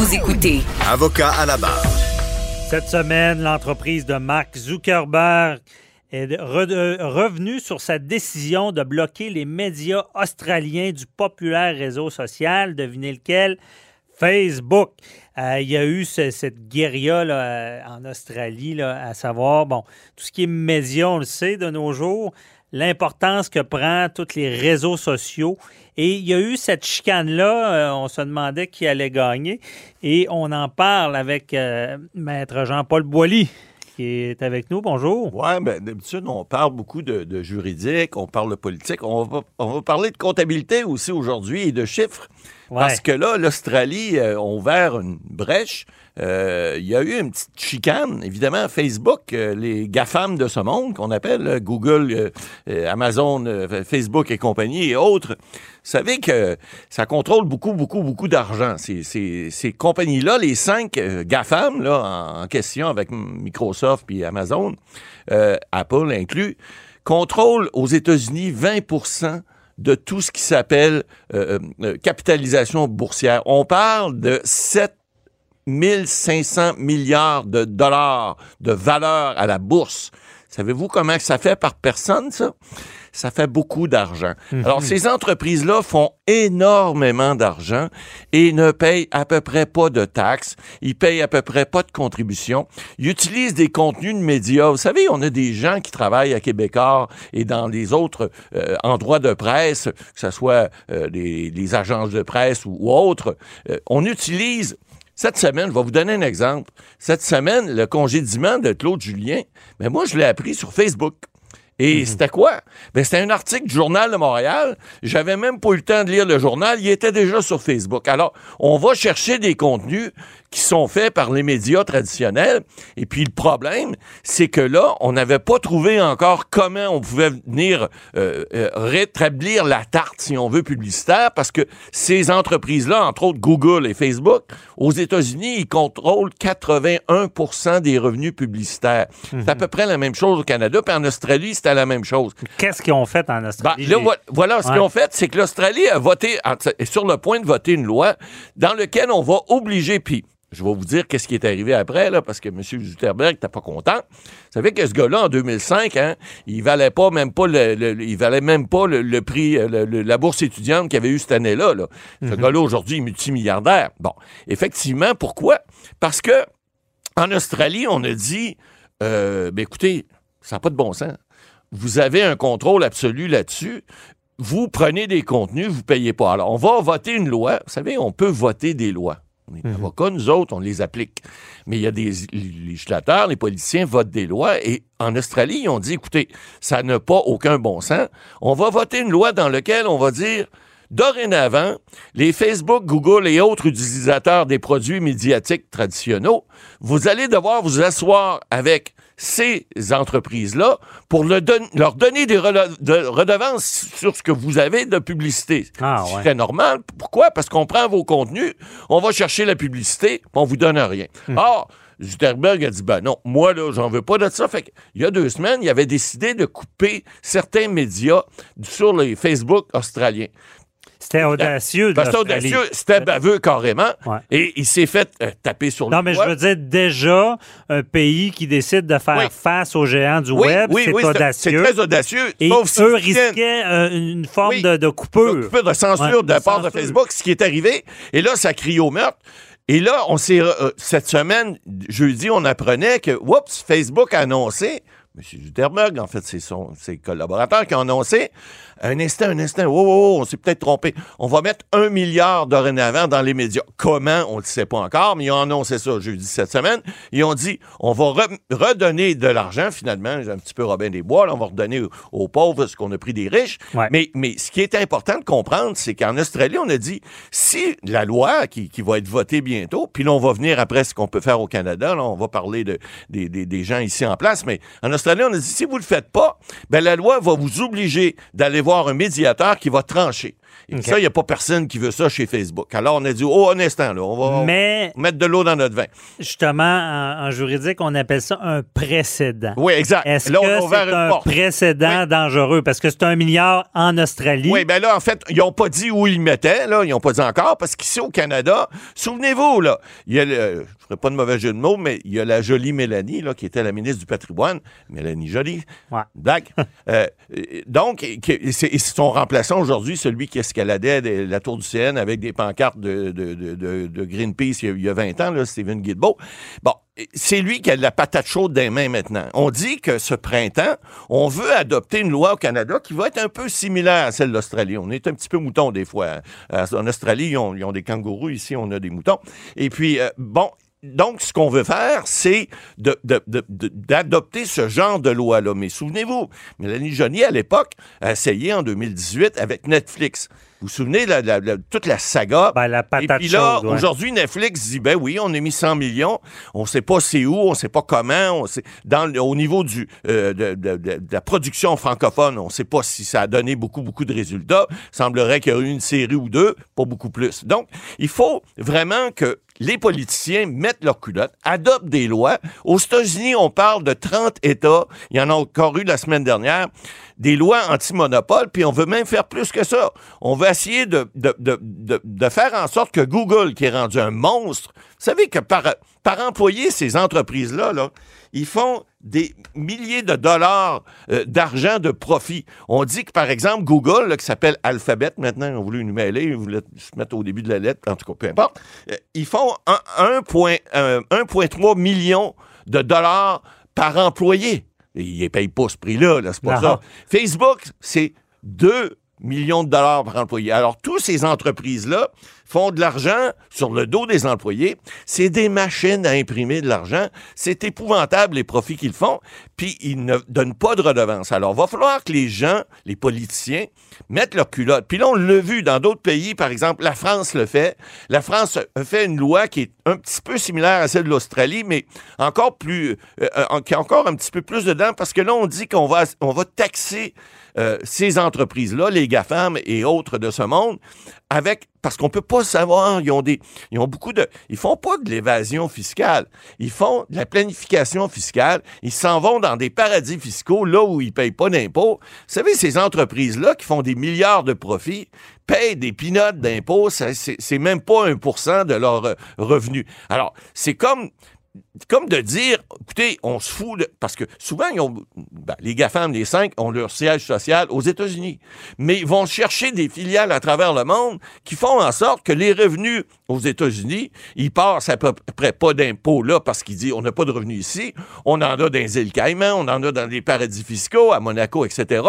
Vous écoutez Avocat à la barre. Cette semaine, l'entreprise de Mark Zuckerberg est re- euh, revenue sur sa décision de bloquer les médias australiens du populaire réseau social, devinez lequel? Facebook. Euh, il y a eu ce- cette guérilla là, euh, en Australie, là, à savoir, bon, tout ce qui est médias, on le sait de nos jours, l'importance que prend tous les réseaux sociaux. Et il y a eu cette chicane-là, euh, on se demandait qui allait gagner. Et on en parle avec euh, Maître Jean-Paul Boilly, qui est avec nous. Bonjour. Oui, ben, d'habitude, on parle beaucoup de, juridique, on parle de politique. On va parler de comptabilité aussi aujourd'hui et de chiffres. Ouais. Parce que là, l'Australie euh, a ouvert une brèche. Euh, Il y a eu une petite chicane, évidemment, Facebook, euh, les GAFAM de ce monde, qu'on appelle euh, Google, euh, euh, Amazon, euh, Facebook et compagnie et autres. Vous savez que ça contrôle beaucoup, beaucoup, beaucoup d'argent. Ces, ces, ces compagnies-là, les cinq euh, GAFAM là, en, en question avec Microsoft puis Amazon, euh, Apple inclus, contrôlent aux États-Unis 20 de tout ce qui s'appelle euh, euh, capitalisation boursière. On parle de 7 500 milliards de dollars de valeur à la bourse. Savez-vous comment ça fait par personne, ça? Ça fait beaucoup d'argent. Alors, ces entreprises-là font énormément d'argent et ne payent à peu près pas de taxes. Ils payent à peu près pas de contributions. Ils utilisent des contenus de médias. Vous savez, on a des gens qui travaillent à Québécois et dans les autres euh, endroits de presse, que ce soit euh, les, les agences de presse ou, ou autres. Euh, on utilise cette semaine, je vais vous donner un exemple. Cette semaine, le congédiement de Claude Julien, mais moi, je l'ai appris sur Facebook. Et c'était quoi? Ben, c'était un article du Journal de Montréal. J'avais même pas eu le temps de lire le journal. Il était déjà sur Facebook. Alors, on va chercher des contenus qui sont faits par les médias traditionnels. Et puis, le problème, c'est que là, on n'avait pas trouvé encore comment on pouvait venir euh, euh, rétablir la tarte, si on veut, publicitaire, parce que ces entreprises-là, entre autres Google et Facebook, aux États-Unis, ils contrôlent 81 des revenus publicitaire. C'est à peu près la même chose au Canada, puis en Australie, c'était la même chose. Qu'est-ce qu'ils ont fait en Ben, Australie? là, vo- voilà, ce Ouais. qu'ils ont fait, c'est que l'Australie a voté, est sur le point de voter une loi dans laquelle on va obliger, puis je vais vous dire qu'est-ce qui est arrivé après, là, parce que M. Zuckerberg n'était pas content. Vous savez que ce gars-là, en 2005, hein, il valait pas même pas le, le- il valait même pas le, le prix, euh, le- la bourse étudiante qu'il avait eu cette année-là. Là. Ce gars-là, aujourd'hui, est multimilliardaire. Bon, effectivement, pourquoi? Parce que en Australie, on a dit, euh, ben écoutez, ça n'a pas de bon sens. Vous avez un contrôle absolu là-dessus. Vous prenez des contenus, vous ne payez pas. Alors, on va voter une loi. Vous savez, on peut voter des lois. On est avocats, nous autres, on les applique. Mais il y a des législateurs, les politiciens votent des lois. Et en Australie, ils ont dit, écoutez, ça n'a pas aucun bon sens. On va voter une loi dans laquelle on va dire, Dorénavant, les Facebook, Google et autres utilisateurs des produits médiatiques traditionnels, vous allez devoir vous asseoir avec ces entreprises-là pour le don- leur donner des de- redevances sur ce que vous avez de publicité. Ah, C'est très normal. Pourquoi? Parce qu'on prend vos contenus, on va chercher la publicité, puis on vous donne rien. Or, Zuckerberg a dit, ben non, moi, là, j'en veux pas de ça. Fait il y a deux semaines, il avait décidé de couper certains médias sur les Facebook australiens. C'était audacieux. de Parce que audacieux, c'était baveux carrément. Ouais. Et il s'est fait euh, taper sur le Non, mais je veux dire, déjà, un pays qui décide de faire Oui. face aux géants du Oui, Web, oui, c'est audacieux. C'est très audacieux. Et sauf eux risquaient euh, une forme de, de coupure. Un peu de censure Ouais, de la part de. Facebook, ce qui est arrivé. Et là, ça crie au meurtre. Et là, on s'est euh, cette semaine, jeudi, on apprenait que, oups, Facebook a annoncé. M. Zuckerberg, en fait, c'est son, ses collaborateurs qui ont annoncé un instant, un instant, oh, oh, oh on s'est peut-être trompé. On va mettre un milliard dorénavant dans les médias. Comment, on ne le sait pas encore, mais ils ont annoncé ça jeudi cette semaine. Ils ont dit, on va redonner de l'argent, finalement, un petit peu Robin des Bois, on va redonner aux, pauvres ce qu'on a pris des riches. Mais, mais ce qui est important de comprendre, c'est qu'en Australie, on a dit, si la loi qui, qui va être votée bientôt, puis là, on va venir après ce qu'on peut faire au Canada, là, on va parler de, des, des, des gens ici en place, mais en Australie, on a dit, si vous le faites pas, ben la loi va vous obliger d'aller voir un médiateur qui va trancher. Et ça, il n'y a pas personne qui veut ça chez Facebook. Alors, on a dit, oh, un instant, là, on va mettre de l'eau dans notre vin. Justement, en, juridique, on appelle ça un précédent. Oui, exact. Est-ce que c'est un précédent dangereux? Parce que c'est un milliard en Australie. Oui, bien là, en fait, ils n'ont pas dit où ils le mettaient, là. Ils n'ont pas dit encore, parce qu'ici, au Canada, souvenez-vous, là, il y a le, je ferai pas de mauvais jeu de mots, mais il y a la jolie Mélanie, là, qui était la ministre du patrimoine. Mélanie Jolie. Ouais. euh, donc, c'est son remplaçant aujourd'hui, celui qui escaladait la tour du CN avec des pancartes de, de, Greenpeace il y, a, 20 ans, Stephen Guilbeault. Bon, c'est lui qui a la patate chaude des mains maintenant. On dit que ce printemps, on veut adopter une loi au Canada qui va être un peu similaire à celle d'Australie. On est un petit peu mouton des fois. En Australie, ils ont, des kangourous. Ici, on a des moutons. Et puis, euh, bon, donc, ce qu'on veut faire, c'est d'adopter ce genre de loi-là. Mais souvenez-vous, Mélanie Joly, à l'époque, a essayé en 2018 avec Netflix. Vous vous souvenez de toute la saga? Ben, la patate Et puis là, aujourd'hui, Netflix dit, ben oui, on a mis 100 millions, on ne sait pas c'est où, on ne sait pas comment, on sait, dans, au niveau du, euh, de, la production francophone, on ne sait pas si ça a donné beaucoup, beaucoup de résultats. Il semblerait qu'il y a eu une série ou deux, pas beaucoup plus. Donc, il faut vraiment que les politiciens mettent leur culotte, adoptent des lois. Aux États-Unis, on parle de 30 États. Il y en a encore eu la semaine dernière des lois anti-monopole, puis on veut même faire plus que ça. On veut essayer de, de, de, de, faire en sorte que Google, qui est rendu un monstre, vous savez que par, par employer ces entreprises-là, là, ils font des milliers de dollars euh, d'argent de profit. On dit que, par exemple, Google, qui s'appelle Alphabet, maintenant, ont voulu nous mêler, ils voulaient se mettre au début de la lettre, en tout cas, peu importe, euh, ils font 1,3 million de dollars par employé. Ils ne payent pas ce prix-là, c'est pas ça. Facebook, c'est 2 millions de dollars par employé. Alors, toutes ces entreprises-là font de l'argent sur le dos des employés. C'est des machines à imprimer de l'argent. C'est épouvantable les profits qu'ils font. Puis ils ne donnent pas de redevance. Alors, va falloir que les gens, les politiciens, mettent leur culotte. Puis là, on l'a vu dans d'autres pays. Par exemple, la France le fait. La France fait une loi qui est un petit peu similaire à celle de l'Australie, mais encore plus, euh, euh, qui a encore un petit peu plus dedans parce que là, on dit qu'on va, on va taxer euh, ces entreprises-là, les GAFAM et autres de ce monde, avec parce qu'on peut pas savoir, ils ont des ils ont beaucoup de ils font pas de l'évasion fiscale, ils font de la planification fiscale, ils s'en vont dans des paradis fiscaux là où ils payent pas d'impôts. Vous savez ces entreprises là qui font des milliards de profits payent des pinottes d'impôts, c'est même pas un pour cent de leurs revenus. Alors, c'est comme comme de dire, écoutez, on se fout de... Parce que souvent, ils ont, ben, les GAFAM, les cinq, ont leur siège social aux États-Unis. Mais ils vont chercher des filiales à travers le monde qui font en sorte que les revenus aux États-Unis, ils passent à peu près pas d'impôts là parce qu'ils disent on n'a pas de revenus ici. On en a dans les îles Caïmans, on en a dans les paradis fiscaux, à Monaco, etc.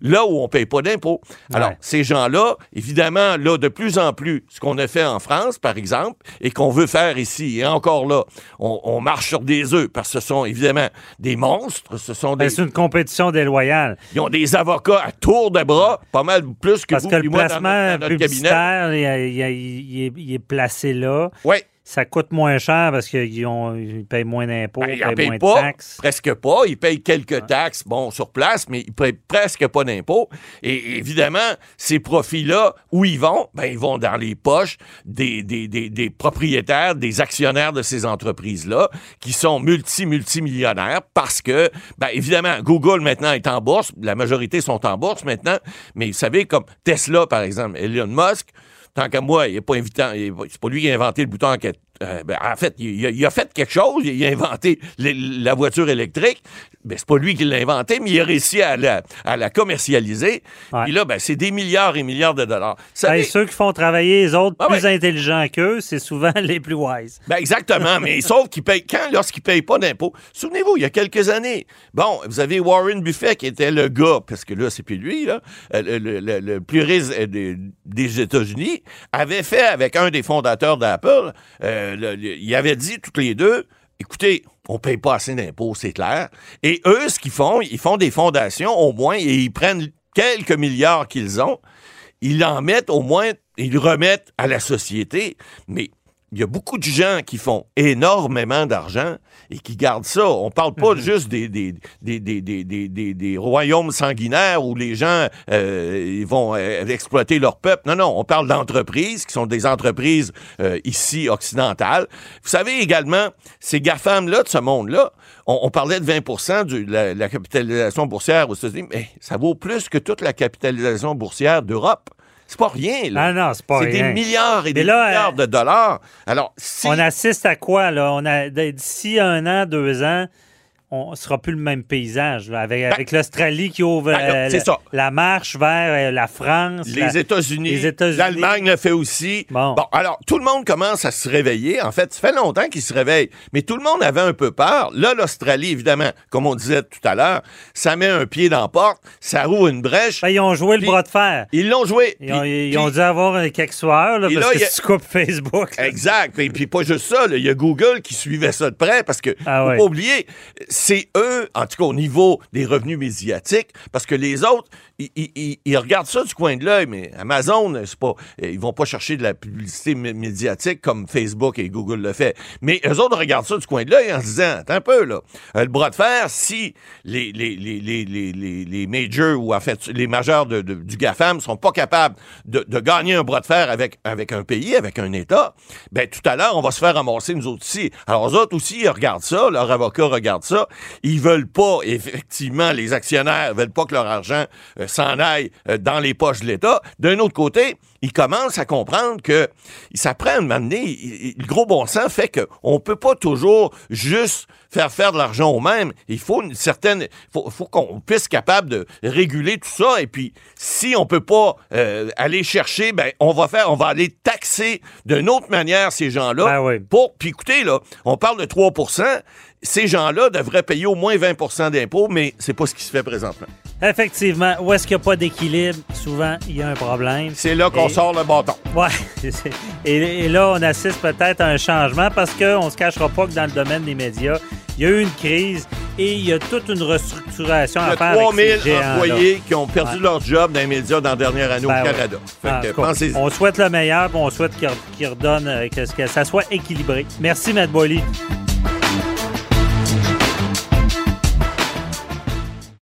Là où on paye pas d'impôts. Alors, ces gens-là, évidemment, là, de plus en plus, ce qu'on a fait en France, par exemple, et qu'on veut faire ici, et encore là, on, on marche sur des œufs parce que ce sont évidemment des monstres. Ce sont des. C'est une compétition déloyale. Ils ont des avocats à tour de bras, pas mal plus que parce vous que le placement publicitaire, il, est placé là. Oui ça coûte moins cher parce qu'ils ils payent moins d'impôts, ben, ils payent moins pas, de taxes. Presque pas. Ils payent quelques taxes, bon, sur place, mais ils payent presque pas d'impôts. Et évidemment, ces profits-là, où ils vont? Ben, ils vont dans les poches des, des, des, des propriétaires, des actionnaires de ces entreprises-là, qui sont multi-multimillionnaires parce que, ben, évidemment, Google maintenant est en bourse. La majorité sont en bourse maintenant. Mais vous savez, comme Tesla, par exemple, Elon Musk, tant qu'à moi, il n'est pas invitant. C'est pas lui qui a inventé le bouton euh, ben, en fait, il a, il a fait quelque chose, il a inventé les- la voiture électrique. Ben, c'est pas lui qui l'a inventé, mais il a réussi à la, à la commercialiser. Puis là, ben, c'est des milliards et milliards de dollars. Hey, ceux qui font travailler les autres Ah plus intelligents qu'eux, c'est souvent les plus wise. Ben exactement, mais sauf qu'ils payent quand lorsqu'ils payent pas d'impôts? Souvenez-vous, il y a quelques années, bon, vous avez Warren Buffett qui était le gars, parce que là c'est plus lui là, euh, le, le- le- le plus riche euh, des, des États-Unis, avait fait avec un des fondateurs d'Apple, euh, le- le- il avait dit toutes les deux, écoutez, on paye pas assez d'impôts, c'est clair. Et eux, ce qu'ils font, ils font des fondations au moins et ils prennent quelques milliards qu'ils ont ils en mettent au moins, ils remettent à la société. Mais il y a beaucoup de gens qui font énormément d'argent et qui gardent ça. On parle pas juste des, des, des, des, des, des, des- des royaumes sanguinaires où les gens euh, ils vont euh, exploiter leur peuple. Non, non, on parle d'entreprises qui sont des entreprises euh, ici occidentales. Vous savez également, ces GAFAM-là de ce monde-là, on, on parlait de 20% de la, la capitalisation boursière aux États-Unis, mais ça vaut plus que toute la capitalisation boursière d'Europe. C'est pas rien, là. Ah non, c'est pas C'est des rien. milliards et des là, milliards euh, de dollars. Alors, si... On assiste à quoi, là? On a d'ici un an, deux ans, on ne sera plus le même paysage. là, avec avec l'Australie qui ouvre Ben euh, la, marche vers euh, la France. les États-Unis, États-Unis. l'Allemagne le fait aussi. Bon. alors, tout le monde commence à se réveiller. En fait, ça fait longtemps qu'ils se réveillent. Mais tout le monde avait un peu peur. Là, l'Australie, évidemment, comme on disait tout à l'heure, ça met un pied dans la porte, ça roule une brèche. Ben, ils ont joué le bras de fer. Ils l'ont joué. Ils ont, dû avoir euh, quelques soirs, là, parce là, que a- si tu coupes Facebook. Exact. Et puis pas juste ça, il y a Google qui suivait ça de près parce que Ah faut ouais. pas oublier, c'est eux, en tout cas au niveau des revenus médiatiques, parce que les autres, ils, regardent ça du coin de l'œil, mais Amazon, c'est pas, ils vont pas chercher de la publicité mé- médiatique comme Facebook et Google le fait. Mais eux autres regardent ça du coin de l'œil en se disant, attends un peu là, euh, le bras de fer, si les les les les les, majors ou en fait les majeurs de, du GAFAM sont pas capables de, de gagner un bras de fer avec avec un pays, avec un État, ben tout à l'heure on va se faire ramasser nous autres aussi. Alors eux autres aussi ils regardent ça, leurs avocats regardent ça, ils veulent pas effectivement les actionnaires veulent pas que leur argent euh, s'en aille euh, dans les poches de l'État. D'un autre côté, ils commencent à comprendre que ça prend un moment donné, le gros bon sens fait qu'on peut pas toujours juste faire faire de l'argent au même. Il faut une certaine, faut, faut qu'on puisse être capable de réguler tout ça. Et puis, si on peut pas euh, aller chercher, ben on va faire, on va aller taxer d'une autre manière ces gens-là. Ben oui. Pour, puis écoutez là, on parle de 3% Ces gens-là devraient payer au moins 20% d'impôts, mais c'est pas ce qui se fait présentement. Effectivement, où est-ce qu'il n'y a pas d'équilibre, souvent, il y a un problème. C'est là qu'on sort le bâton. Ouais. c'est- Et, et là, on assiste peut-être à un changement parce qu'on ne se cachera pas que dans le domaine des médias, il y a eu une crise et il y a toute une restructuration Il y à a faire. avec 3000 ces géants-là. employés qui ont perdu Ouais. leur job dans les médias dans la dernière année Ben au ouais. Canada. Fait que on souhaite le meilleur, on souhaite qu'il re- qu'il redonne, euh, que, que ça soit équilibré. Merci, Matt Boily.